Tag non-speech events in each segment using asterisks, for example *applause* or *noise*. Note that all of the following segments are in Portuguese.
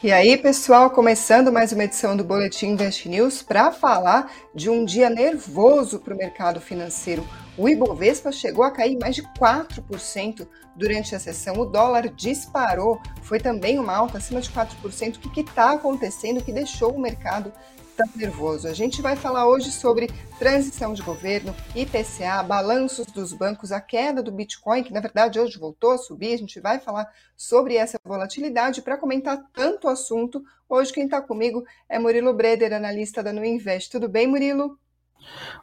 E aí, pessoal, começando mais uma edição do Boletim Invest News para falar de um dia nervoso para o mercado financeiro. O Ibovespa chegou a cair mais de 4% durante a sessão. O dólar disparou, foi também uma alta acima de 4%. O que está acontecendo que deixou o mercado tão nervoso. A gente vai falar hoje sobre transição de governo, IPCA, balanços dos bancos, a queda do Bitcoin, que na verdade hoje voltou a subir. A gente vai falar sobre essa volatilidade. Para comentar tanto assunto, hoje quem está comigo é Murilo Breder, analista da Nuinvest. Tudo bem, Murilo?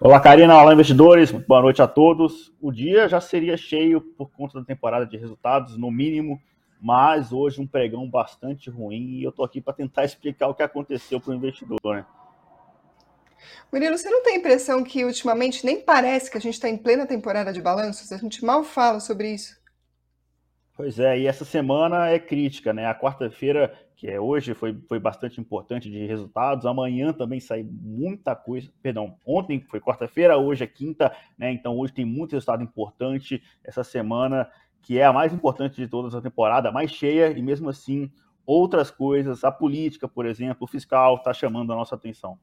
Olá, Karina. Olá, investidores. Boa noite a todos. O dia já seria cheio por conta da temporada de resultados, no mínimo mas hoje um pregão bastante ruim e eu estou aqui para tentar explicar o que aconteceu para o investidor. Né? Murilo, você não tem a impressão que ultimamente nem parece que a gente está em plena temporada de balanços? A gente mal fala sobre isso. Pois é, e essa semana é crítica, né? A quarta-feira, que é hoje, foi, foi bastante importante de resultados. Amanhã também sai muita coisa. Perdão, ontem foi quarta-feira, hoje é quinta, né? Então hoje tem muito resultado importante. Essa semana, que é a mais importante de todas a temporada, mais cheia, e mesmo assim, outras coisas, a política, por exemplo, o fiscal, está chamando a nossa atenção.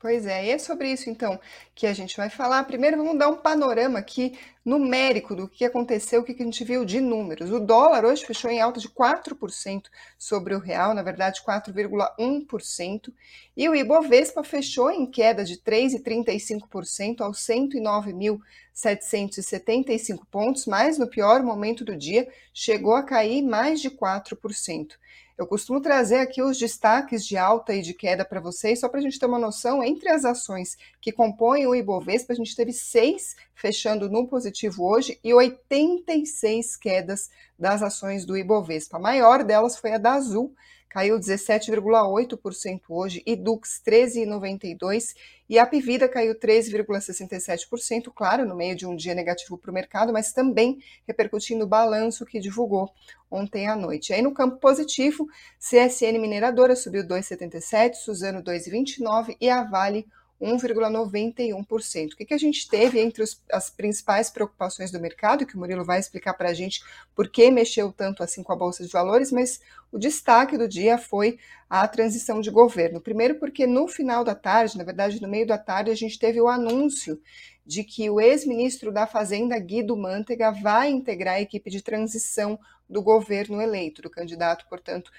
Pois é, e é sobre isso então que a gente vai falar. Primeiro vamos dar um panorama aqui numérico do que aconteceu, o que a gente viu de números. O dólar hoje fechou em alta de 4% sobre o real, na verdade 4,1%, e o Ibovespa fechou em queda de 3,35% aos 109.775 pontos, mas no pior momento do dia chegou a cair mais de 4%. Eu costumo trazer aqui os destaques de alta e de queda para vocês, só para a gente ter uma noção. Entre as ações que compõem o Ibovespa, a gente teve seis fechando no positivo hoje e 86 quedas das ações do Ibovespa. A maior delas foi a da Azul, caiu 17,8% hoje, e Dux 13,92% e a Pivida caiu 13,67%, claro, no meio de um dia negativo para o mercado, mas também repercutindo o balanço que divulgou ontem à noite. Aí no campo positivo, CSN Mineradora subiu 2,77%, Suzano 2,29% e a Vale 1,91%. O que, que a gente teve entre os, as principais preocupações do mercado, que o Murilo vai explicar para a gente por que mexeu tanto assim com a Bolsa de Valores, mas o destaque do dia foi a transição de governo. Primeiro, porque no final da tarde, na verdade, no meio da tarde, a gente teve o anúncio de que o ex-ministro da Fazenda, Guido Mantega, vai integrar a equipe de transição do governo eleito, do candidato, portanto,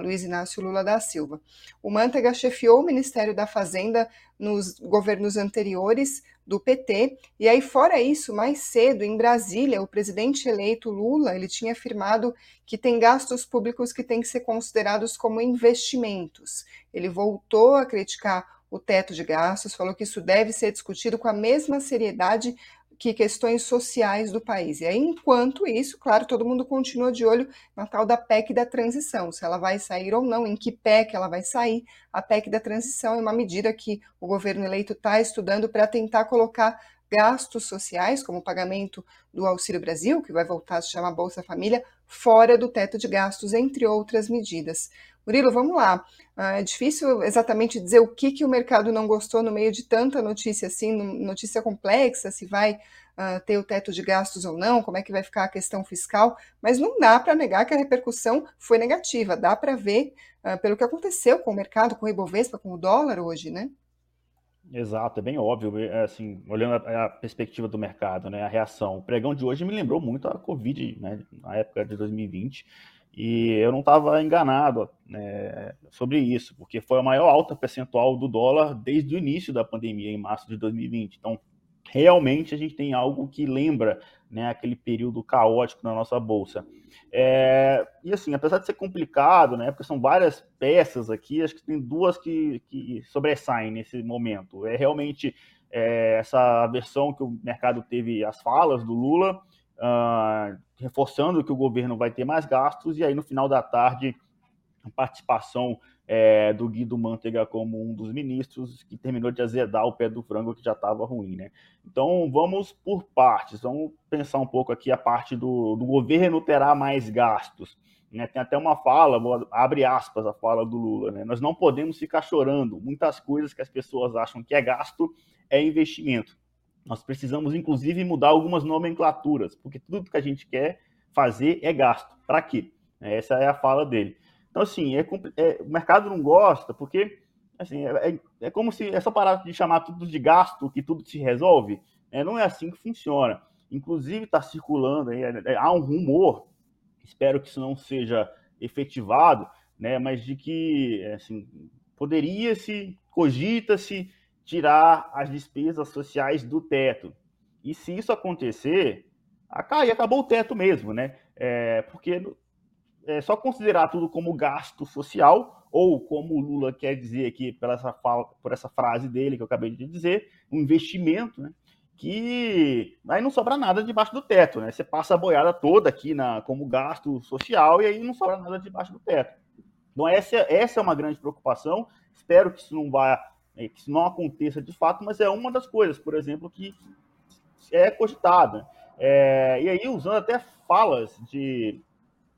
Luiz Inácio Lula da Silva. O Mantega chefiou o Ministério da Fazenda nos governos anteriores do PT, e aí fora isso, mais cedo em Brasília, o presidente eleito Lula, ele tinha afirmado que tem gastos públicos que têm que ser considerados como investimentos. Ele voltou a criticar o teto de gastos, falou que isso deve ser discutido com a mesma seriedade que questões sociais do país. E aí, enquanto isso, claro, todo mundo continua de olho na tal da PEC da transição, se ela vai sair ou não, em que PEC ela vai sair. A PEC da transição é uma medida que o governo eleito está estudando para tentar colocar gastos sociais, como o pagamento do Auxílio Brasil, que vai voltar a se chamar Bolsa Família, fora do teto de gastos, entre outras medidas. Murilo, vamos lá. Ah, é difícil exatamente dizer o que, que o mercado não gostou no meio de tanta notícia assim, notícia complexa, se vai uh, ter o teto de gastos ou não, como é que vai ficar a questão fiscal, mas não dá para negar que a repercussão foi negativa. Dá para ver uh, pelo que aconteceu com o mercado, com o Ibovespa, com o dólar hoje, né? Exato, é bem óbvio, é, assim, olhando a, a, perspectiva do mercado, né, a reação. O pregão de hoje me lembrou muito a Covid, né, na época de 2020, e eu não estava enganado né, sobre isso, porque foi a maior alta percentual do dólar desde o início da pandemia, em março de 2020. Então, realmente a gente tem algo que lembra né, aquele período caótico na nossa bolsa. É, e assim, apesar de ser complicado, né, porque são várias peças aqui, acho que tem duas que, que sobressaem nesse momento. É realmente é, essa versão que o mercado teve as falas do Lula, uh, reforçando que o governo vai ter mais gastos, e aí no final da tarde a participação é, do Guido Mantega como um dos ministros, que terminou de azedar o pé do frango que já estava ruim, né? Então vamos por partes, vamos pensar um pouco aqui a parte do, do governo terá mais gastos. Né? Tem até uma fala, vou, abre aspas a fala do Lula, né? Nós não podemos ficar chorando. Muitas coisas que as pessoas acham que é gasto é investimento. Nós precisamos, inclusive, mudar algumas nomenclaturas, porque tudo que a gente quer fazer é gasto. Para quê? Essa é a fala dele. Então, assim, é, é, o mercado não gosta, porque assim, é, é, é como se essa parada de chamar tudo de gasto, que tudo se resolve, é, não é assim que funciona. Inclusive, está circulando, aí, é, é, há um rumor, espero que isso não seja efetivado, né, mas de que assim, poderia-se, cogita-se tirar as despesas sociais do teto. E se isso acontecer, acabou o teto mesmo, né? É, porque é só considerar tudo como gasto social, ou como o Lula quer dizer aqui por essa, fala, por essa frase dele que eu acabei de dizer, um investimento, né? Que aí não sobra nada debaixo do teto, né? Você passa a boiada toda aqui na, como gasto social e aí não sobra nada debaixo do teto. Então, essa, essa é uma grande preocupação. Espero que isso não vá, que isso não aconteça de fato, mas é uma das coisas, por exemplo, que é cogitada. É, e aí, usando até falas de,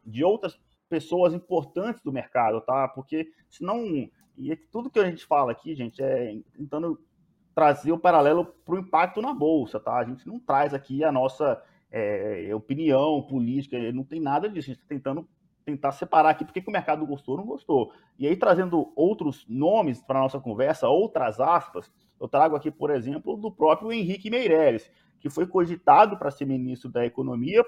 de outras pessoas importantes do mercado, tá? Porque senão. E é tudo que a gente fala aqui, gente, é tentando trazer o paralelo para o impacto na bolsa, tá? A gente não traz aqui a nossa é, opinião política, não tem nada disso. A gente está tentando tentar separar aqui porque que o mercado gostou ou não gostou. E aí, trazendo outros nomes para a nossa conversa, outras aspas, eu trago aqui, por exemplo, do próprio Henrique Meirelles, que foi cogitado para ser ministro da Economia,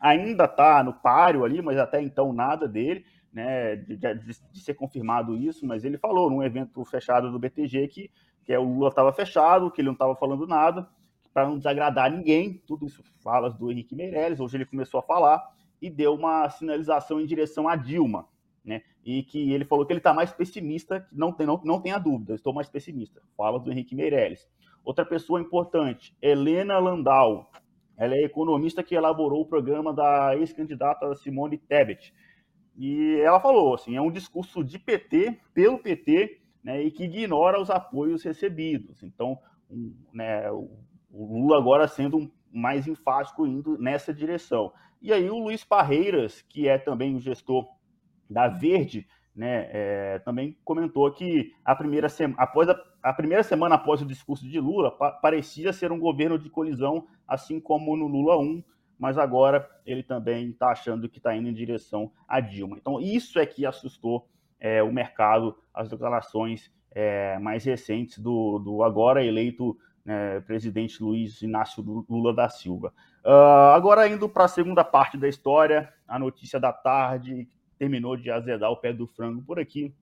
ainda está no páreo ali, mas até então nada dele, né, de, de, de, ser confirmado isso, mas ele falou num evento fechado do BTG que, que é, o Lula estava fechado, que ele não estava falando nada, para não desagradar ninguém, tudo isso falas do Henrique Meirelles, hoje ele começou a falar, e deu uma sinalização em direção a Dilma, né? E que ele falou que ele está mais pessimista, não tem, não, não tenha dúvida, estou mais pessimista. Fala do Henrique Meirelles. Outra pessoa importante, Helena Landau. Ela é economista que elaborou o programa da ex-candidata Simone Tebet. E ela falou assim, é um discurso de PT, pelo PT, né, e que ignora os apoios recebidos. Então, um, né, o, o Lula agora sendo um, mais enfático indo nessa direção. E aí o Luiz Parreiras, que é também o gestor da Verde, né, é, também comentou que a primeira, após a, a, primeira semana após o discurso de Lula pa parecia ser um governo de colisão, assim como no Lula 1, mas agora ele também está achando que está indo em direção a Dilma. Então isso é que assustou é, o mercado, as declarações é, mais recentes do, do agora eleito né, presidente Luiz Inácio Lula da Silva. Uh, agora, indo para a segunda parte da história, a notícia da tarde terminou de azedar o pé do frango por aqui.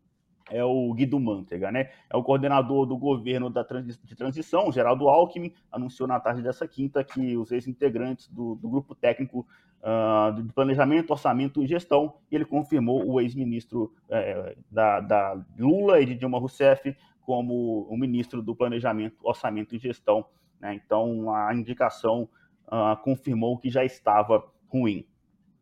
É o Guido Mantega, né? É o coordenador do governo da de transição, Geraldo Alckmin, anunciou na tarde dessa quinta que os ex-integrantes do, do, grupo técnico uh, de planejamento, orçamento e gestão, ele confirmou o ex-ministro uh, da, da Lula e de Dilma Rousseff como o ministro do Planejamento, Orçamento e Gestão. Né? Então, a indicação uh, confirmou que já estava ruim.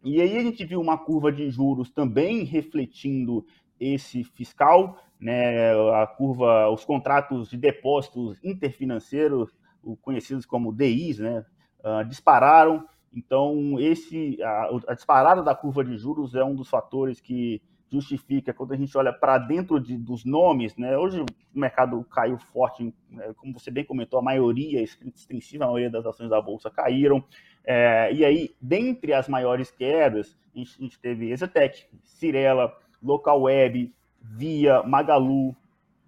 E aí a gente viu uma curva de juros também refletindo esse fiscal, né? A curva, os contratos de depósitos interfinanceiros, conhecidos como DIs, né? Uh, dispararam. Então, esse a, a disparada da curva de juros é um dos fatores que justifica quando a gente olha para dentro de, dos nomes, né? Hoje o mercado caiu forte, né? como você bem comentou, a maioria, extensiva a maioria das ações da bolsa caíram. É, e aí, dentre as maiores quedas, a gente, a gente teve Exetec, Cirela, Local Web, Via, Magalu,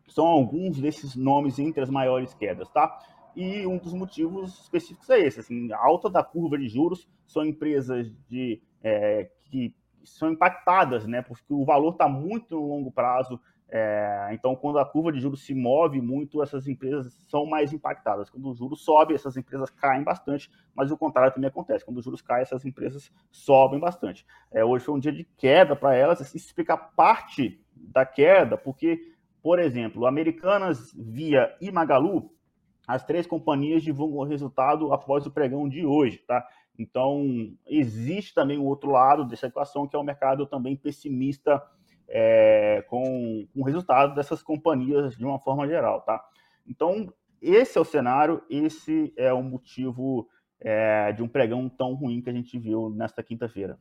são alguns desses nomes entre as maiores quedas, tá? E um dos motivos específicos é esse, assim, a alta da curva de juros são empresas de é, que são impactadas, né? Porque o valor está muito no longo prazo. É, então, quando a curva de juros se move muito, essas empresas são mais impactadas. Quando o juros sobe, essas empresas caem bastante, mas o contrário também acontece. Quando os juros caem, essas empresas sobem bastante. É, hoje foi um dia de queda para elas. Isso explica parte da queda, porque, por exemplo, Americanas, Via e Magalu, as três companhias divulgam o resultado após o pregão de hoje, tá? Então, existe também o outro lado dessa equação, que é o mercado também pessimista é, com, com o resultado dessas companhias de uma forma geral, tá? Então, esse é o cenário, esse é o motivo é, de um pregão tão ruim que a gente viu nesta quinta-feira.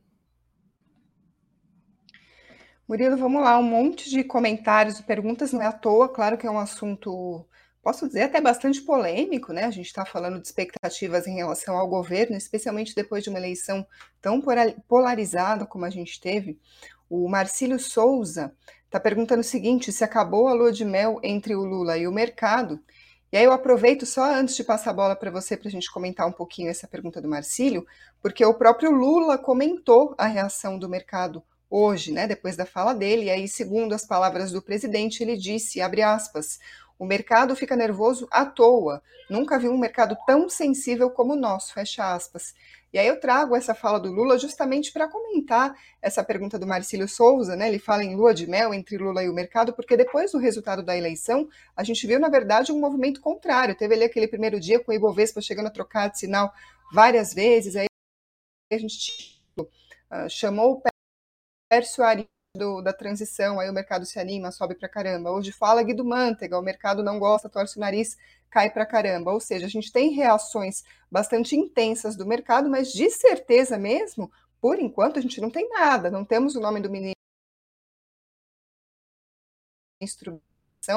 Murilo, vamos lá, um monte de comentários e perguntas, não é à toa, claro que é um assunto posso dizer até bastante polêmico, né? A gente está falando de expectativas em relação ao governo, especialmente depois de uma eleição tão polarizada como a gente teve. O Marcílio Souza está perguntando o seguinte: se acabou a lua de mel entre o Lula e o mercado. E aí eu aproveito só antes de passar a bola para você para a gente comentar um pouquinho essa pergunta do Marcílio, porque o próprio Lula comentou a reação do mercado hoje, né, depois da fala dele, e aí, segundo as palavras do presidente, ele disse, abre aspas, o mercado fica nervoso à toa. Nunca vi um mercado tão sensível como o nosso, fecha aspas. E aí eu trago essa fala do Lula justamente para comentar essa pergunta do Marcílio Souza, né? Ele fala em lua de mel entre Lula e o mercado, porque depois do resultado da eleição, a gente viu, na verdade, um movimento contrário. Teve ali aquele primeiro dia com o Ibovespa chegando a trocar de sinal várias vezes, aí a gente uh, chamou o Pércio do, da transição, aí o mercado se anima, sobe pra caramba. Hoje fala Guido Mantega, o mercado não gosta, torce o nariz, cai pra caramba. Ou seja, a gente tem reações bastante intensas do mercado, mas de certeza mesmo, por enquanto, a gente não tem nada. Não temos o nome do ministro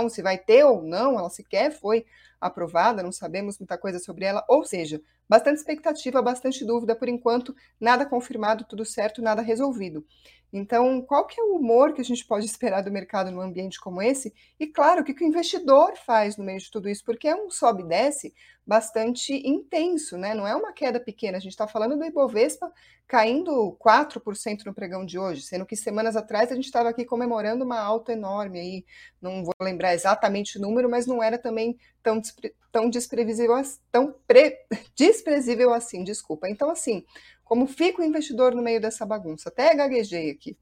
se vai ter ou não, ela sequer foi aprovada, não sabemos muita coisa sobre ela, ou seja, bastante expectativa, bastante dúvida por enquanto, nada confirmado, tudo certo, nada resolvido. Então, qual que é o humor que a gente pode *laughs* esperar do mercado num ambiente como esse? E claro, o que, que o investidor faz no meio de tudo isso? Porque é um sobe e desce bastante intenso, né? Não é uma queda pequena. A gente está falando do Ibovespa caindo 4% no pregão de hoje, sendo que semanas atrás a gente estava aqui comemorando uma alta enorme aí. Não vou lembrar exatamente o número, mas não era também tão, tão desprevisível, tão pre, *laughs* desprezível assim, desculpa. Então, assim, como fica o investidor no meio dessa bagunça? Até gaguejei aqui.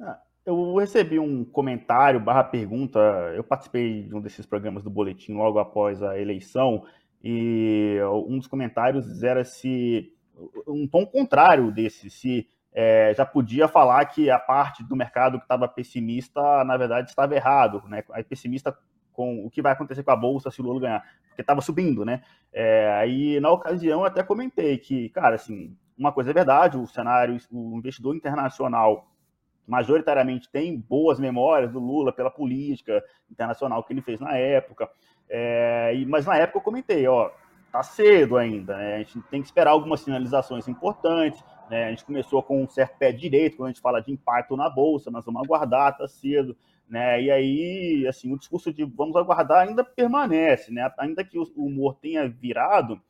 Ah, eu recebi um comentário barra pergunta. Eu participei de um desses programas do Boletim logo após a eleição e um dos comentários era se um tom contrário desse, se é, já podia falar que a parte do mercado que estava pessimista, na verdade, estava errado, né? Aí pessimista com o que vai acontecer com a bolsa se o Lula ganhar, porque estava subindo, né? É, aí na ocasião até comentei que, cara, assim, uma coisa é verdade, o cenário, o investidor internacional majoritariamente tem boas memórias do Lula pela política internacional que ele fez na época, é, mas na época eu comentei, ó, tá cedo ainda, né? A gente tem que esperar algumas sinalizações importantes, né? A gente começou com um certo pé direito quando a gente fala de impacto na bolsa, mas vamos aguardar, tá cedo. Né? E aí, assim, o discurso de vamos aguardar ainda permanece, né? Ainda que o humor tenha virado,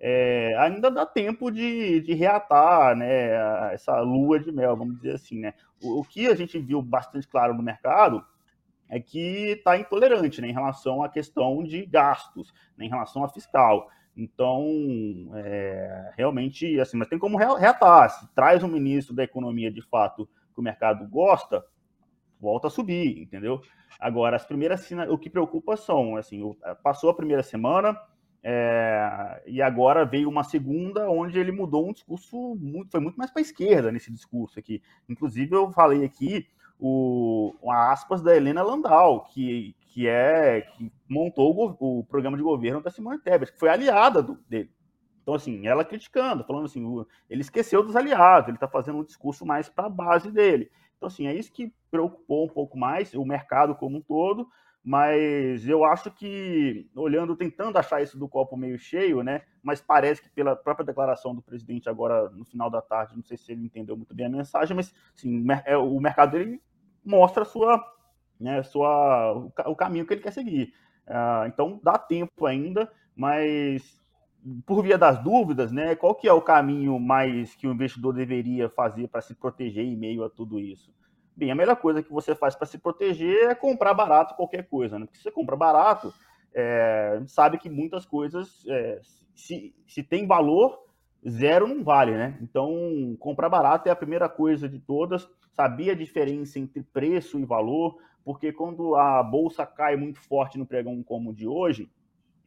é, ainda dá tempo de, de reatar, né? Essa lua de mel, vamos dizer assim, né? O, o que a gente viu bastante claro no mercado é que está intolerante né, em relação à questão de gastos, né, em relação a fiscal. Então, é, realmente, assim, mas tem como reatar. Se traz um ministro da economia de fato que o mercado gosta, volta a subir, entendeu? Agora, as primeiras o que preocupa são, assim, eh, passou a primeira semana é, e agora veio uma segunda onde ele mudou um discurso muito, foi muito mais para a esquerda nesse discurso aqui. Inclusive, eu falei aqui o, a aspas da Helena Landau, que, que é que montou o, o programa de governo da Simone Tebet, que foi aliada do, dele. Então, assim, ela criticando, falando assim, ele esqueceu dos aliados, ele está fazendo um discurso mais para a base dele. Então, assim, é isso que preocupou um pouco mais o mercado como um todo, mas eu acho que, olhando, tentando achar isso do copo meio cheio, né? Mas parece que pela própria declaração do presidente agora no final da tarde, não sei se ele entendeu muito bem a mensagem, mas sim, é, o mercado dele mostra a sua, né, sua, o caminho que ele quer seguir. Uh, então dá tempo ainda, mas por via das dúvidas, né, qual que é o caminho mais que o investidor deveria fazer para se proteger em meio a tudo isso? Bem, a melhor coisa que você faz para se proteger é comprar barato qualquer coisa, né? Porque se você compra barato, é, sabe que muitas coisas, é, se, se tem valor, zero não vale, né? Então, comprar barato é a primeira coisa de todas. Saber a diferença entre preço e valor, porque quando a bolsa cai muito forte no pregão como o de hoje,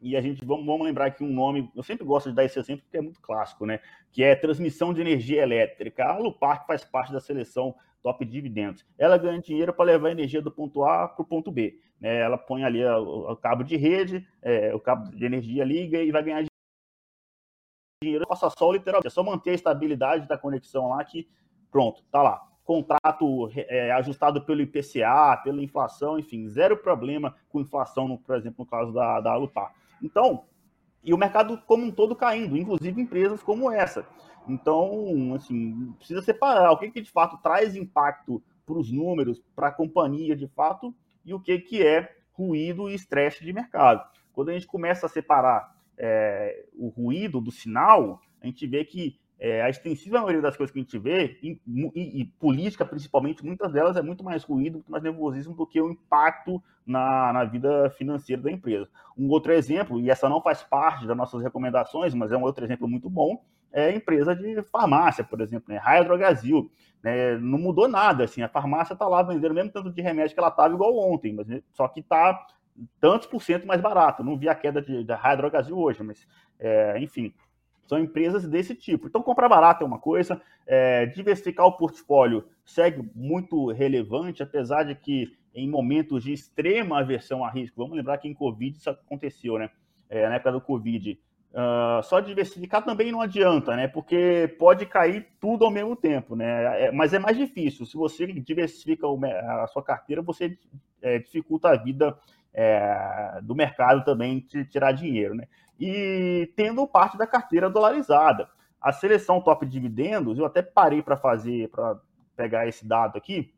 e a gente vamos, vamos lembrar aqui um nome, eu sempre gosto de dar esse exemplo porque é muito clássico, né? Que é transmissão de energia elétrica. A Alupar, que faz parte da seleção top dividendos, ela ganha dinheiro para levar energia do ponto A para o ponto B. Né? Ela põe ali o, o cabo de rede, é, o cabo de energia liga e vai ganhar dinheiro. Passa só literalmente, é só manter a estabilidade da conexão lá que pronto, tá lá contrato é, ajustado pelo IPCA, pela inflação, enfim, zero problema com inflação, no, por exemplo, no caso da, da Alupar. Então, e o mercado como um todo caindo, inclusive empresas como essa. Então, assim, precisa separar o que, que de fato traz impacto para os números, para a companhia de fato, e o que, que é ruído e estresse de mercado. Quando a gente começa a separar é, o ruído do sinal, a gente vê que é, a extensiva maioria das coisas que a gente vê, e, e, e, política principalmente, muitas delas é muito mais ruído, muito mais nervosismo do que o impacto na, na vida financeira da empresa. Um outro exemplo, e essa não faz parte das nossas recomendações, mas é um outro exemplo muito bom, é a empresa de farmácia, por exemplo, né? Raia Drogazil. Né? Não mudou nada, assim, a farmácia está lá vendendo mesmo tanto de remédio que ela estava igual ontem, mas só que está tantos por cento mais barato. Não vi a queda de, da Raia Drogazil hoje, mas, é, enfim, são empresas desse tipo. Então, comprar barato é uma coisa, é, diversificar o portfólio segue muito relevante, apesar de que em momentos de extrema aversão a risco, vamos lembrar que em Covid isso aconteceu, né? É, na época do Covid, Uh, só diversificar também não adianta, né? Porque pode cair tudo ao mesmo tempo, né? É, mas é mais difícil. Se você diversifica a sua carteira, você é, dificulta a vida é, do mercado também de tirar dinheiro, né? E tendo parte da carteira dolarizada. A seleção top dividendos, eu até parei para fazer, para pegar esse dado aqui.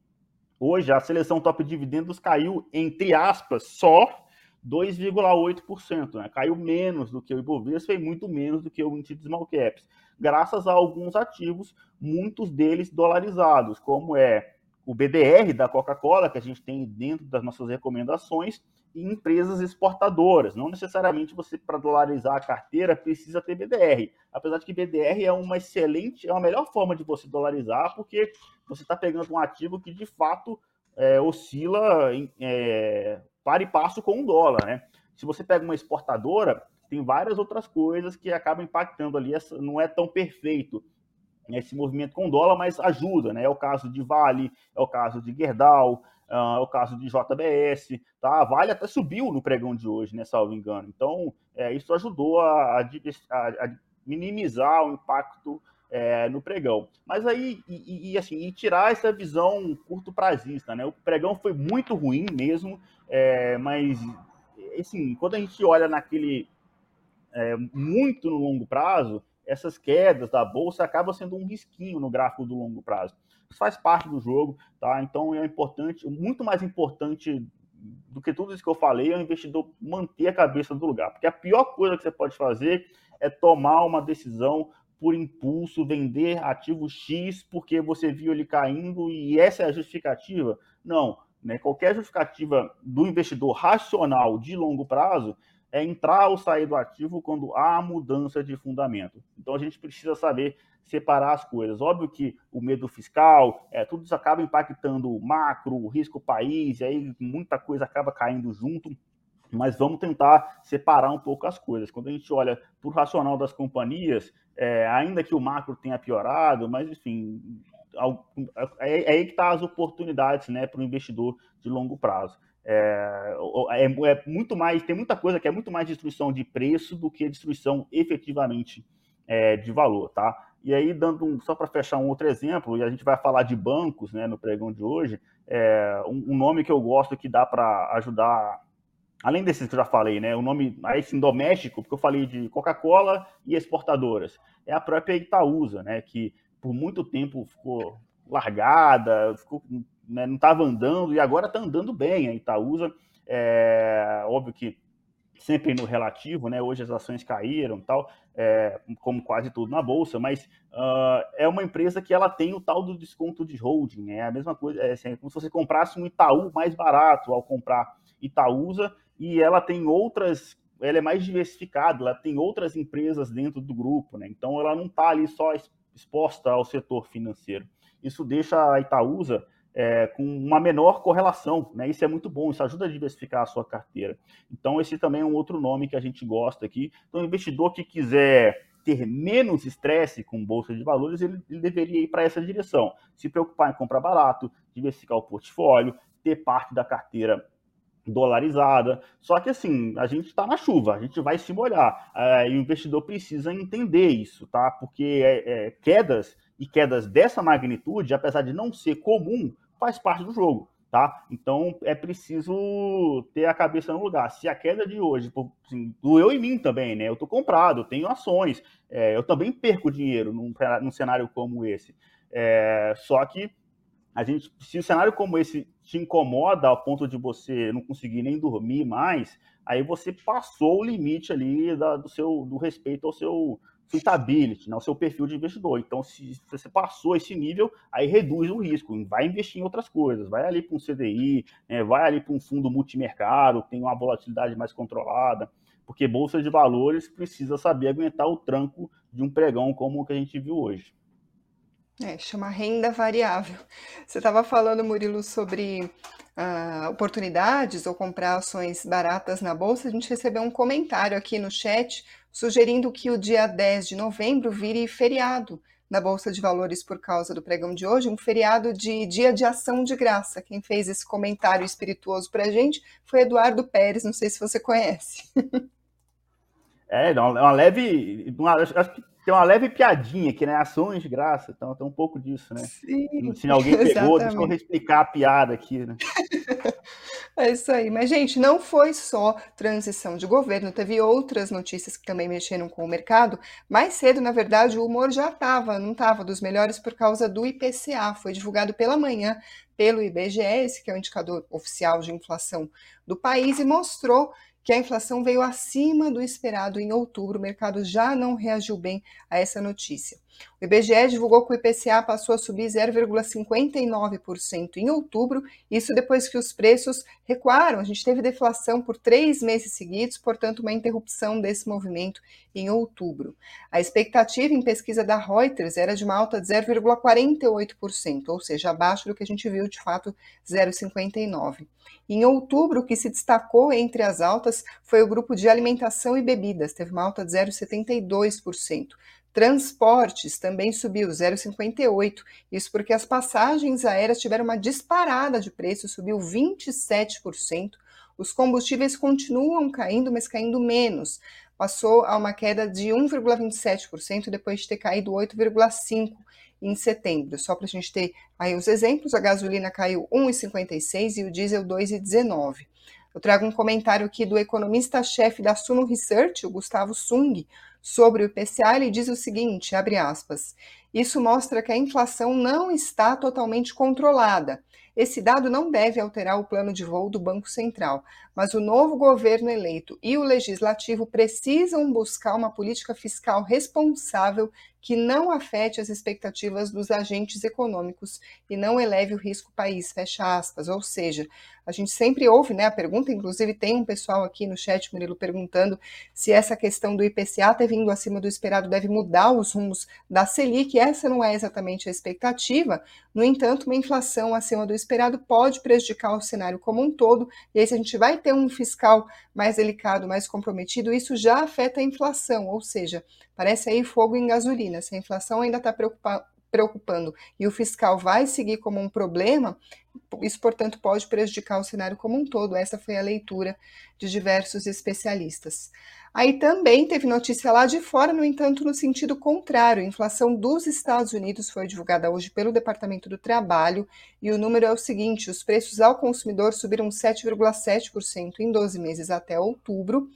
Hoje a seleção top dividendos caiu, entre aspas, só 2,8%, né? caiu menos do que o Ibovespa e muito menos do que o índice de small caps, graças a alguns ativos, muitos deles dolarizados, como é o BDR da Coca-Cola, que a gente tem dentro das nossas recomendações, e empresas exportadoras. Não necessariamente você, para dolarizar a carteira, precisa ter BDR. Apesar de que BDR é uma excelente, é a melhor forma de você dolarizar, porque você está pegando um ativo que de fato é, oscila é, para e passo com o dólar, né? Se você pega uma exportadora, tem várias outras coisas que acabam impactando ali, essa, não é tão perfeito esse movimento com dólar, mas ajuda, né? É o caso de Vale, é o caso de Gerdau, uh, o caso de JBS, tá? A Vale até subiu no pregão de hoje, né, salvo engano. Então, é, isso ajudou a, a, a minimizar o impacto é, no pregão. Mas aí, e, e, assim, e tirar essa visão curto prazista, né? O pregão foi muito ruim mesmo, é, mas assim, quando a gente olha naquele é, muito no longo prazo, essas quedas da bolsa acabam sendo um risquinho no gráfico do longo prazo. Faz parte do jogo, tá? Então é importante, muito mais importante do que tudo isso que eu falei, é o investidor manter a cabeça do lugar, porque a pior coisa que você pode fazer é tomar uma decisão por impulso, vender ativo X porque você viu ele caindo e essa é a justificativa? Não. Né? Qualquer justificativa do investidor racional de longo prazo é entrar ou sair do ativo quando há mudança de fundamento. Então a gente precisa saber separar as coisas. Óbvio que o medo fiscal, é, tudo isso acaba impactando o macro, o risco país, e aí muita coisa acaba caindo junto mas vamos tentar separar um pouco as coisas. Quando a gente olha para o racional das companhias, é, ainda que o macro tenha piorado, mas enfim, é, é aí que está as oportunidades né, para o investidor de longo prazo. É, é, é, muito mais, tem muita coisa que é muito mais destruição de preço do que destruição efetivamente é, de valor, tá? E aí, dando um, só para fechar um outro exemplo, e a gente vai falar de bancos né, no pregão de hoje, é, um, um nome que eu gosto que dá para ajudar além desses que eu já falei, né, o nome aí sim doméstico, porque eu falei de Coca-Cola e exportadoras, é a própria Itaúsa, né, que por muito tempo ficou largada, ficou, né, não estava andando e agora está andando bem a Itaúsa. É, óbvio que sempre no relativo, né? Hoje as ações caíram, tal, é, como quase tudo na bolsa, mas uh, é uma empresa que ela tem o tal do desconto de holding, é a mesma coisa, é, assim, é como se você comprasse um Itaú mais barato ao comprar Itaúsa e ela tem outras, ela é mais diversificada, ela tem outras empresas dentro do grupo, né? Então ela não está ali só exposta ao setor financeiro. Isso deixa a Itaúsa é, com uma menor correlação, né? Isso é muito bom, isso ajuda a diversificar a sua carteira. Então esse também é um outro nome que a gente gosta aqui. Então o investidor que quiser ter menos estresse com bolsa de valores, ele, ele deveria ir para essa direção. Se preocupar em comprar barato, diversificar o portfólio, ter parte da carteira dolarizada. Só que assim, a gente está na chuva, a gente vai se molhar. É, e o investidor precisa entender isso, tá? Porque é, é, quedas e quedas dessa magnitude, apesar de não ser comum, faz parte do jogo. tá? Então é preciso ter a cabeça no lugar. Se a queda de hoje assim, doeu em mim também, né? Eu tô comprado, eu tenho ações, é, eu também perco dinheiro num, num cenário como esse. É, só que a gente, se um cenário como esse te incomoda ao ponto de você não conseguir nem dormir mais, aí você passou o limite ali da, do seu do respeito ao seu suitability, né, o seu perfil de investidor. Então, se, você passou esse nível, aí reduz o risco, vai investir em outras coisas, vai ali para um CDI, né, vai ali para um fundo multimercado, tem uma volatilidade mais controlada, porque bolsa de valores precisa saber aguentar o tranco de um pregão como o que a gente viu hoje. É, chama renda variável. Você estava falando, Murilo, sobre uh, oportunidades ou comprar ações baratas na bolsa. A gente recebeu um comentário aqui no chat sugerindo que o dia 10 de novembro vire feriado na Bolsa de Valores por causa do pregão de hoje, um feriado de dia de ação de graça. Quem fez esse comentário espirituoso para a gente foi Eduardo Pérez, não sei se você conhece. *laughs* É, é uma leve. Uma, acho que tem uma leve piadinha aqui, né? Ações de graça, então tem um pouco disso, né? Sim, Se alguém pegou, deixa eu explicar a piada aqui, né? *laughs* É isso aí. Mas, gente, não foi só transição de governo, teve outras notícias que também mexeram com o mercado. Mais cedo, na verdade, o humor já estava, não estava dos melhores por causa do IPCA. Foi divulgado pela manhã pelo IBGE, esse que é o indicador oficial de inflação do país, e mostrou que a inflação veio acima do esperado em outubro. O mercado já não reagiu bem a essa notícia. O IBGE divulgou que o IPCA passou a subir 0,59% em outubro, isso depois que os preços recuaram. A gente teve deflação por três meses seguidos, portanto, uma interrupção desse movimento em outubro. A expectativa em pesquisa da Reuters era de uma alta de 0,48%, ou seja, abaixo do que a gente viu de fato 0,59%. Em outubro, o que se destacou entre as altas foi o grupo de alimentação e bebidas, teve uma alta de 0,72%. Transportes também subiu 0,58. Isso porque as passagens aéreas tiveram uma disparada de preço, subiu 27%. Os combustíveis continuam caindo, mas caindo menos. Passou a uma queda de 1,27% depois de ter caído 8,5% em setembro. Só para a gente ter aí os exemplos, a gasolina caiu 1,56 e o diesel 2,19. Eu trago um comentário aqui do economista-chefe da Suno Research, o Gustavo Sung, sobre o IPCA, ele diz o seguinte, abre aspas, isso mostra que a inflação não está totalmente controlada. Esse dado não deve alterar o plano de voo do Banco Central, mas o novo governo eleito e o legislativo precisam buscar uma política fiscal responsável que não afete as expectativas dos agentes econômicos e não eleve o risco país, fecha aspas. Ou seja, a gente sempre ouve né, a pergunta, inclusive tem um pessoal aqui no chat, Murilo, perguntando se essa questão do IPCA ter vindo acima do esperado deve mudar os rumos da Selic. Essa não é exatamente a expectativa. No entanto, uma inflação acima do esperado pode prejudicar o cenário como um todo. E aí, se a gente vai ter um fiscal mais delicado, mais comprometido, isso já afeta a inflação, ou seja, parece aí fogo em gasolina. Se a inflação ainda está preocupada preocupando e o fiscal vai seguir como um problema, isso, portanto, pode prejudicar o cenário como um todo. Essa foi a leitura de diversos especialistas. Aí também teve notícia lá de fora, no entanto, no sentido contrário. A inflação dos Estados Unidos foi divulgada hoje pelo Departamento do Trabalho e o número é o seguinte: os preços ao consumidor subiram 7,7% em 12 meses até outubro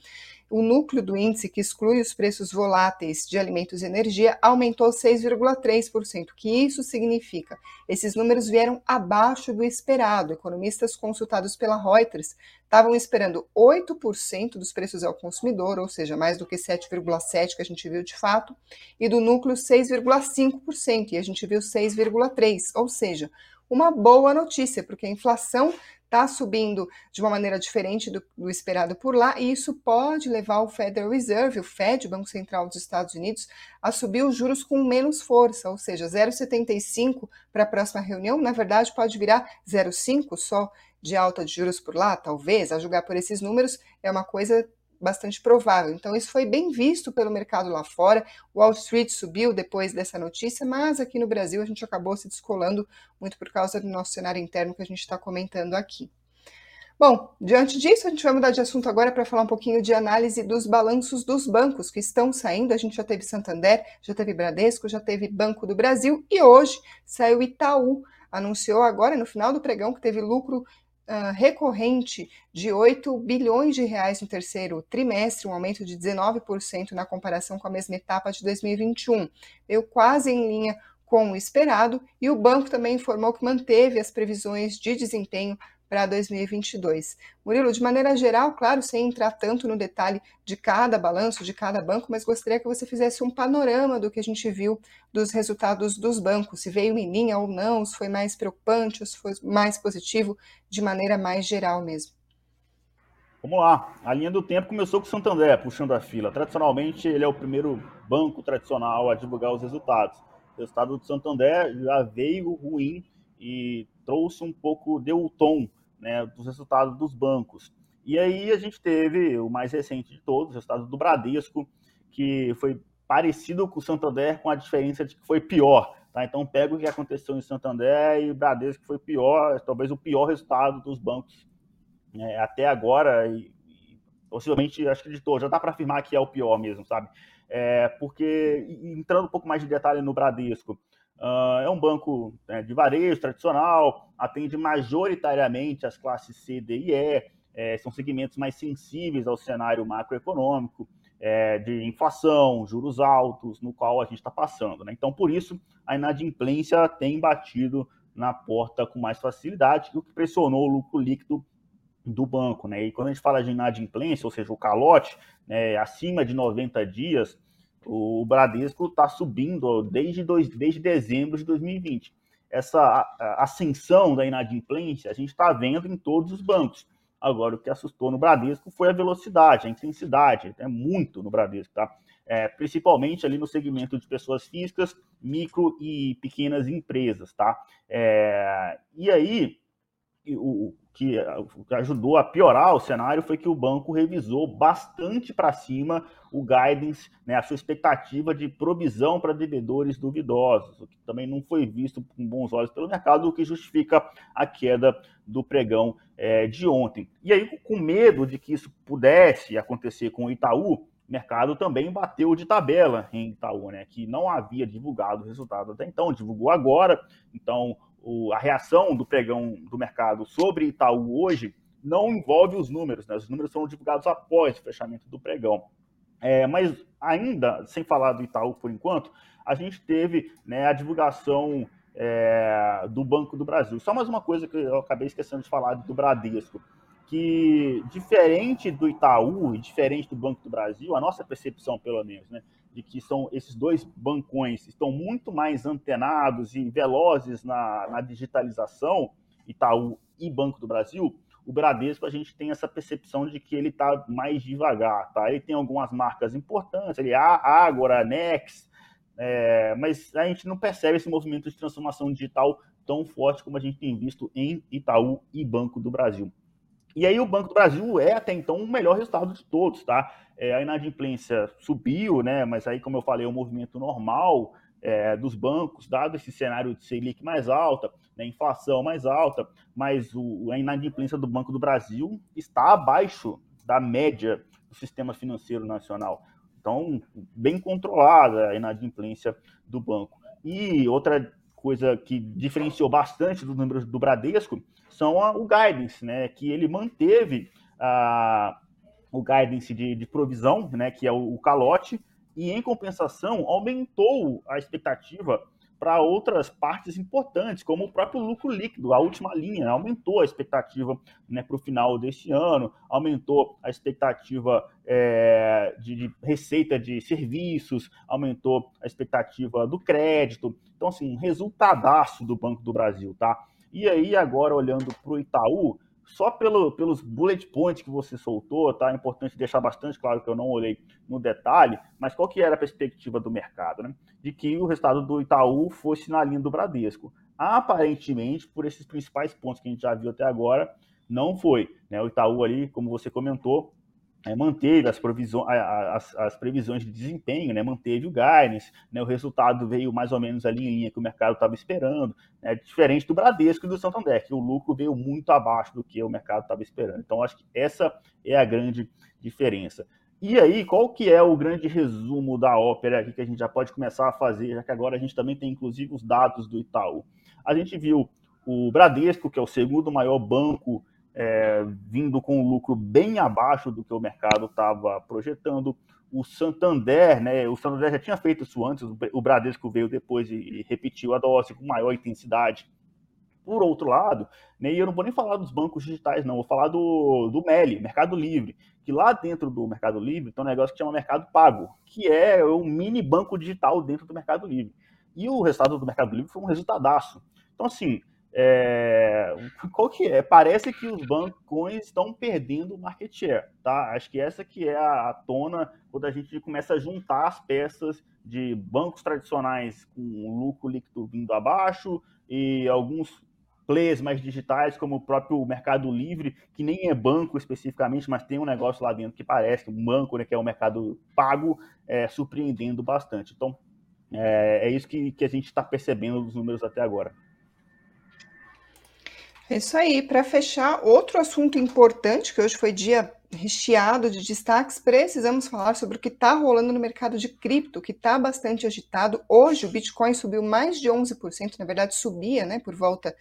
o núcleo do índice, que exclui os preços voláteis de alimentos e energia, aumentou 6,3%. O que isso significa? Esses números vieram abaixo do esperado. Economistas consultados pela Reuters estavam esperando 8% dos preços ao consumidor, ou seja, mais do que 7,7% que a gente viu de fato, e do núcleo 6,5%, e a gente viu 6,3%, ou seja, uma boa notícia, porque a inflação está subindo de uma maneira diferente do, do, esperado por lá, e isso pode levar o Federal Reserve, o Fed, o Banco Central dos Estados Unidos, a subir os juros com menos força, ou seja, 0,75 para a próxima reunião, na verdade pode virar 0,5 só de alta de juros por lá, talvez, a julgar por esses números, é uma coisa bastante provável. Então, isso foi bem visto pelo mercado lá fora. Wall Street subiu depois dessa notícia, mas aqui no Brasil a gente acabou se descolando muito por causa do nosso cenário interno que a gente está comentando aqui. Bom, diante disso, a gente vai mudar de assunto agora para falar um pouquinho de análise dos balanços dos bancos que estão saindo. A gente já teve Santander, já teve Bradesco, já teve Banco do Brasil e hoje saiu Itaú anunciou agora, no final do pregão, que teve lucro uh, recorrente de 8 bilhões de reais no terceiro trimestre, um aumento de 19% na comparação com a mesma etapa de 2021. Veio quase em linha com o esperado, e o banco também informou que manteve as previsões de desempenho para 2022. Murilo, de maneira geral, claro, sem entrar tanto no detalhe de cada balanço, de cada banco, mas gostaria que você fizesse um panorama do que a gente viu dos resultados dos bancos, se veio em linha ou não, se foi mais preocupante, se foi mais positivo, de maneira mais geral mesmo. Vamos lá, a linha do tempo começou com o Santander, puxando a fila. Tradicionalmente, ele é o primeiro banco tradicional a divulgar os resultados. O resultado do Santander já veio ruim e trouxe um pouco, deu o tom né, dos resultados dos bancos. E aí a gente teve o mais recente de todos, o resultado do Bradesco, que foi parecido com o Santander, com a diferença de que foi pior. Tá? Então pega o que aconteceu em Santander e o Bradesco foi pior, talvez o pior resultado dos bancos né, até agora, e, possivelmente, acho que todos, já dá para afirmar que é o pior mesmo, sabe? É, porque, entrando um pouco mais de detalhe no Bradesco, Uh, é um banco né, de varejo tradicional, atende majoritariamente as classes C, D e E, é, são segmentos mais sensíveis ao cenário macroeconômico, é, de inflação, juros altos, no qual a gente está passando. Né? Então, por isso, a inadimplência tem batido na porta com mais facilidade, o que pressionou o lucro líquido do banco. Né? E quando a gente fala de inadimplência, ou seja, o calote, né, acima de 90 dias, o Bradesco está subindo desde, dois, desde dezembro de 2020. Essa ascensão da inadimplência a gente está vendo em todos os bancos. Agora, o que assustou no Bradesco foi a velocidade, a intensidade, é muito no Bradesco, tá? É, principalmente ali no segmento de pessoas físicas, micro e pequenas empresas, tá? É, e aí, o, que, ajudou a piorar o cenário foi que o banco revisou bastante para cima o guidance, né, a sua expectativa de provisão para devedores duvidosos, o que também não foi visto com bons olhos pelo mercado, o que justifica a queda do pregão é, de ontem. E aí, com medo de que isso pudesse acontecer com o Itaú, o mercado também bateu de tabela em Itaú, né, que não havia divulgado o resultado até então, divulgou agora, então o, a reação do pregão do mercado sobre Itaú hoje não envolve os números, né? Os números foram divulgados após o fechamento do pregão. É, mas ainda, sem falar do Itaú por enquanto, a gente teve né, a divulgação é, do Banco do Brasil. Só mais uma coisa que eu acabei esquecendo de falar do Bradesco, que diferente do Itaú diferente do Banco do Brasil, a nossa percepção, pelo menos, né, de que são esses dois bancões estão muito mais antenados e velozes na, na digitalização, Itaú e Banco do Brasil, o Bradesco a gente tem essa percepção de que ele está mais devagar, tá? Ele tem algumas marcas importantes, ele a Agora, Nex, é, mas a gente não percebe esse movimento de transformação digital tão forte como a gente tem visto em Itaú e Banco do Brasil. E aí o Banco do Brasil é até então o melhor resultado de todos, tá? É, a inadimplência subiu, né? Mas aí, como eu falei, é um movimento normal é, dos bancos, dado esse cenário de Selic mais alta, né, inflação mais alta, mas o, a inadimplência do Banco do Brasil está abaixo da média do sistema financeiro nacional. Então, bem controlada a inadimplência do banco. E outra coisa que diferenciou bastante dos números do Bradesco são a, o guidance, né, que ele manteve a, o guidance de, de provisão, né, que é o, o calote, e em compensação aumentou a expectativa para outras partes importantes, como o próprio lucro líquido, a última linha, aumentou a expectativa né, para o final desse ano, aumentou a expectativa é, de, de, receita de serviços, aumentou a expectativa do crédito. Então, assim, resultadaço do Banco do Brasil, tá? E aí, agora olhando para o Itaú, só pelo, pelos bullet points que você soltou, tá? É importante deixar bastante claro que eu não olhei no detalhe, mas qual que era a perspectiva do mercado, né? De que o resultado do Itaú fosse na linha do Bradesco. Aparentemente, por esses principais pontos que a gente já viu até agora, não foi. Né? O Itaú ali, como você comentou, é, manteve as, as, as, previsões de desempenho, né, manteve o guidance, né, o resultado veio mais ou menos ali em linha que o mercado estava esperando, né, diferente do Bradesco e do Santander, que o lucro veio muito abaixo do que o mercado estava esperando. Então, acho que essa é a grande diferença. E aí, qual que é o grande resumo da ópera aqui que a gente já pode começar a fazer, já que agora a gente também tem inclusive os dados do Itaú? a gente viu o Bradesco, que é o segundo maior banco, é, vindo com um lucro bem abaixo do que o mercado estava projetando. O Santander, né? O Santander já tinha feito isso antes, o Bradesco veio depois e, repetiu a dose com maior intensidade. Por outro lado, né, e eu não vou nem falar dos bancos digitais, não, vou falar do, do MELI, Mercado Livre, que lá dentro do Mercado Livre tem um negócio que chama Mercado Pago, que é um mini banco digital dentro do Mercado Livre. E o resultado do Mercado Livre foi um resultadaço. Então, assim, é, qual que é? Parece que os bancos estão perdendo market share, tá? Acho que essa que é a, a, tona quando a gente começa a juntar as peças de bancos tradicionais com lucro líquido vindo abaixo e alguns players mais digitais, como o próprio Mercado Livre, que nem é banco especificamente, mas tem um negócio lá dentro que parece um banco, né, que é o mercado pago, é, surpreendendo bastante. Então, é, é isso que, que a gente está percebendo dos números até agora. É isso aí. Para fechar, outro assunto importante, que hoje foi dia recheado de destaques, precisamos falar sobre o que está rolando no mercado de cripto, que está bastante agitado. Hoje o Bitcoin subiu mais de 11%, na verdade subia né, por volta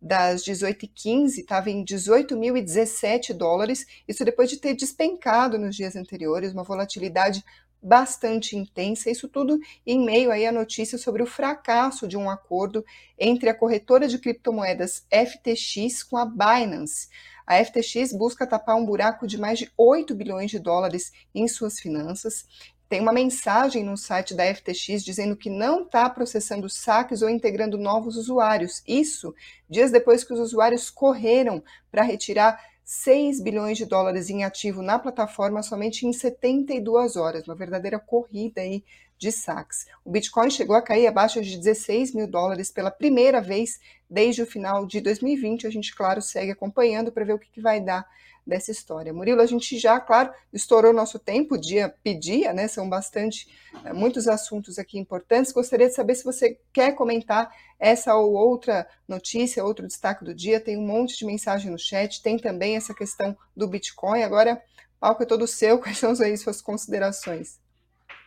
das 18h15, estava em 18.017 dólares, isso depois de ter despencado nos dias anteriores, uma volatilidade bastante intensa, isso tudo em meio aí à notícia sobre o fracasso de um acordo entre a corretora de criptomoedas FTX com a Binance. A FTX busca tapar um buraco de mais de 8 bilhões de dólares em suas finanças. Tem uma mensagem no site da FTX dizendo que não está processando saques ou integrando novos usuários. Isso dias depois que os usuários correram para retirar 6 bilhões de dólares em ativo na plataforma somente em 72 horas, uma verdadeira corrida aí de saques. O Bitcoin chegou a cair abaixo de 16 mil dólares pela primeira vez desde o final de 2020. A gente, claro, segue acompanhando para ver o que, que vai dar dessa história. Murilo, a gente já, claro, estourou nosso tempo, dia pedia, né? São bastante, é, muitos assuntos aqui importantes. Gostaria de saber se você quer comentar essa ou outra notícia, outro destaque do dia. Tem um monte de mensagem no chat, tem também essa questão do Bitcoin. Agora, palco é todo seu, *laughs* quais são aí suas considerações?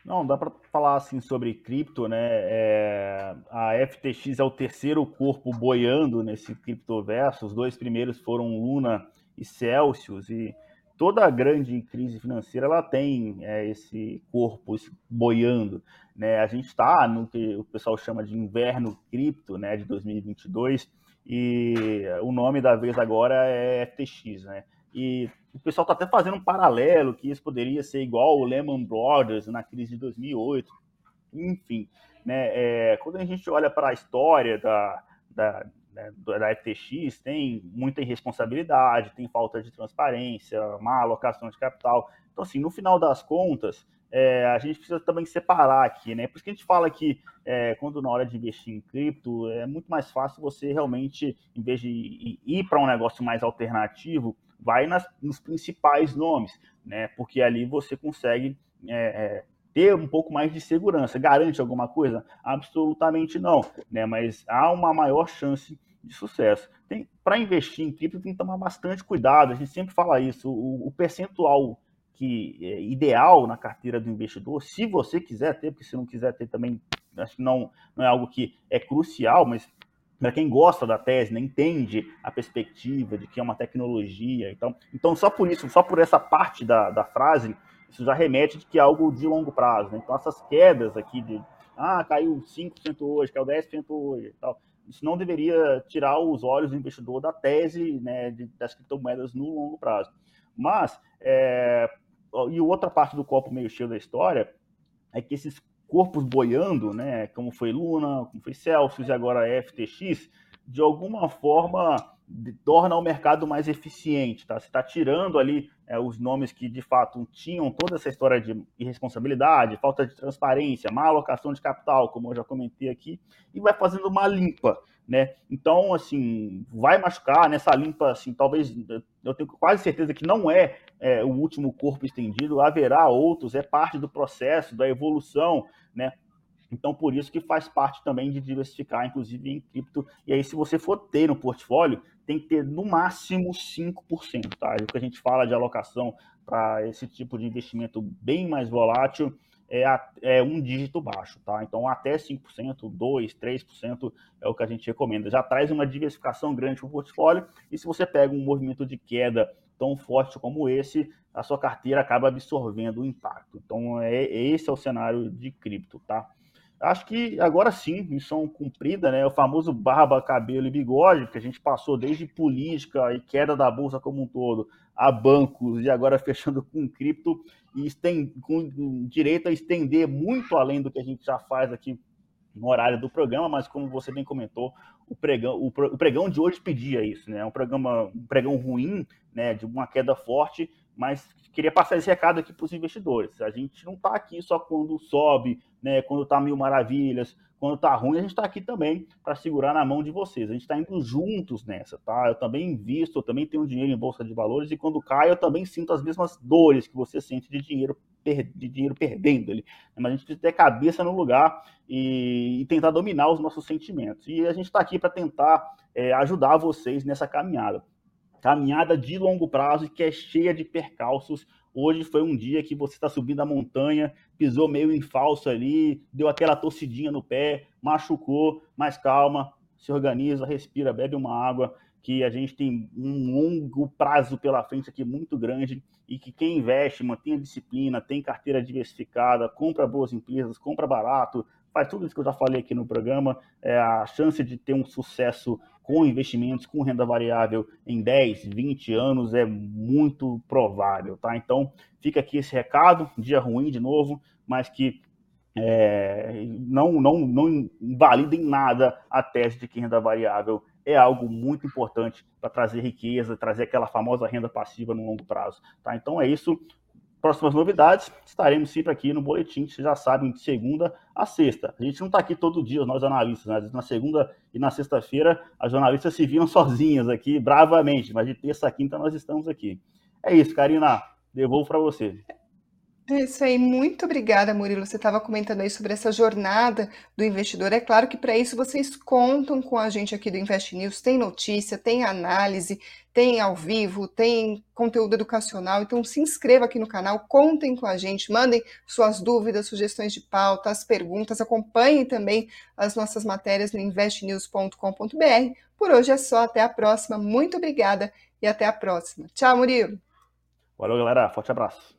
Não, dá para falar assim sobre cripto, né? É, a FTX é o terceiro corpo boiando nesse criptoverso. Os dois primeiros foram Luna e Celsius, e toda grande crise financeira ela tem é, esse corpo boiando. Né? A gente está no que o pessoal chama de inverno cripto né, de 2022, e o nome da vez agora é FTX. Né? E o pessoal está até fazendo um paralelo que isso poderia ser igual o Lehman Brothers na crise de 2008. Enfim, né, é, quando a gente olha para a história da, da, né, da FTX tem muita irresponsabilidade, tem falta de transparência, má alocação de capital. Então, assim, no final das contas, é, a gente precisa também separar aqui, né? Por isso que a gente fala que é, quando na hora de investir em cripto, é muito mais fácil você realmente, em vez de ir para um negócio mais alternativo, vai nas, nos principais nomes, né? Porque ali você consegue é, é ter um pouco mais de segurança. Garante alguma coisa? Absolutamente não, né? Mas há uma maior chance de sucesso. Para investir em cripto tem que tomar bastante cuidado, a gente sempre fala isso, o, o percentual que é ideal na carteira do investidor, se você quiser ter, porque se não quiser ter também, acho que não, não é algo que é crucial, mas para quem gosta da tese, né, entende a perspectiva de que é uma tecnologia, então, então só por isso, só por essa parte da, da frase, isso já remete de que é algo de longo prazo. Né? Então essas quedas aqui de ah, caiu 5% hoje, caiu 10% hoje, tal, isso não deveria tirar os olhos do investidor da tese né, de, das criptomoedas no longo prazo. Mas, é, e outra parte do copo meio cheio da história é que esses corpos boiando, né, como foi Luna, como foi Celsius e agora FTX, de alguma forma torna o mercado mais eficiente, tá? Você está tirando ali é, os nomes que de fato tinham toda essa história de irresponsabilidade, falta de transparência, má alocação de capital, como eu já comentei aqui, e vai fazendo uma limpa, né? Então, assim, vai machucar nessa limpa, assim, talvez eu tenho quase certeza que não é, é o último corpo estendido, haverá outros, é parte do processo, da evolução, né? Então, por isso que faz parte também de diversificar, inclusive em cripto. E aí, se você for ter no portfólio, tem que ter no máximo 5%, tá? O que a gente fala de alocação para esse tipo de investimento bem mais volátil, é, é um dígito baixo, tá? Então até 5%, 2%, 3% é o que a gente recomenda. Já traz uma diversificação grande para o portfólio e se você pega um movimento de queda tão forte como esse, a sua carteira acaba absorvendo o impacto. Então é, esse é o cenário de cripto, tá? Acho que agora sim, missão cumprida, né? O famoso barba, cabelo e bigode, que a gente passou desde política e queda da bolsa como um todo, a bancos e agora *laughs* fechando com cripto e tem com direito a estender muito além do que a gente já faz aqui no horário do programa, mas como você bem comentou, o pregão, o pregão de hoje pedia isso, né? Um programa, um pregão ruim, né? De uma queda forte, mas queria passar esse recado aqui para os investidores. A gente não está aqui só quando sobe, né? Quando está mil maravilhas, quando está ruim, a gente está aqui também para segurar na mão de vocês. A gente está indo juntos nessa, tá? Eu também invisto, eu também tenho dinheiro em bolsa de valores e quando cai, eu também sinto as mesmas dores que você sente de dinheiro de dinheiro perdendo ele. Mas a gente precisa ter cabeça no lugar e, e tentar dominar os nossos sentimentos. E a gente está aqui para tentar é, ajudar vocês nessa caminhada. Caminhada de longo prazo que é cheia de percalços. Hoje foi um dia que você está subindo a montanha, pisou meio em falso ali, deu aquela torcidinha no pé, machucou, mas calma, se organiza, respira, bebe uma água que a gente tem um longo prazo pela frente aqui muito grande e que quem investe, mantém a disciplina, tem carteira diversificada, compra boas empresas, compra barato, faz tudo isso que eu já falei aqui no programa, é a chance de ter um sucesso com investimentos, com renda variável em 10, 20 anos é muito provável, tá? Então, fica aqui esse recado, dia ruim de novo, mas que é, não, não, não invalida em nada a tese de que renda variável é algo muito importante para trazer riqueza, trazer aquela famosa renda passiva no longo prazo. Tá? Então é isso. Próximas novidades, estaremos sempre aqui no boletim, vocês já sabem, de segunda a sexta. A gente não está aqui todo dia, nós analistas, né? na segunda e na sexta-feira as jornalistas se viram sozinhas aqui, bravamente, mas de terça a quinta nós estamos aqui. É isso, Karina, devolvo para você. É isso aí, muito obrigada, Murilo. Você estava comentando aí sobre essa jornada do investidor. É claro que para isso vocês contam com a gente aqui do Invest News. Tem notícia, tem análise, tem ao vivo, tem conteúdo educacional. Então se inscreva aqui no canal, contem com a gente, mandem suas dúvidas, sugestões de pauta, as perguntas, acompanhem também as nossas matérias no investnews.com.br. Por hoje é só, até a próxima. Muito obrigada e até a próxima. Tchau, Murilo. Valeu, galera. Forte abraço.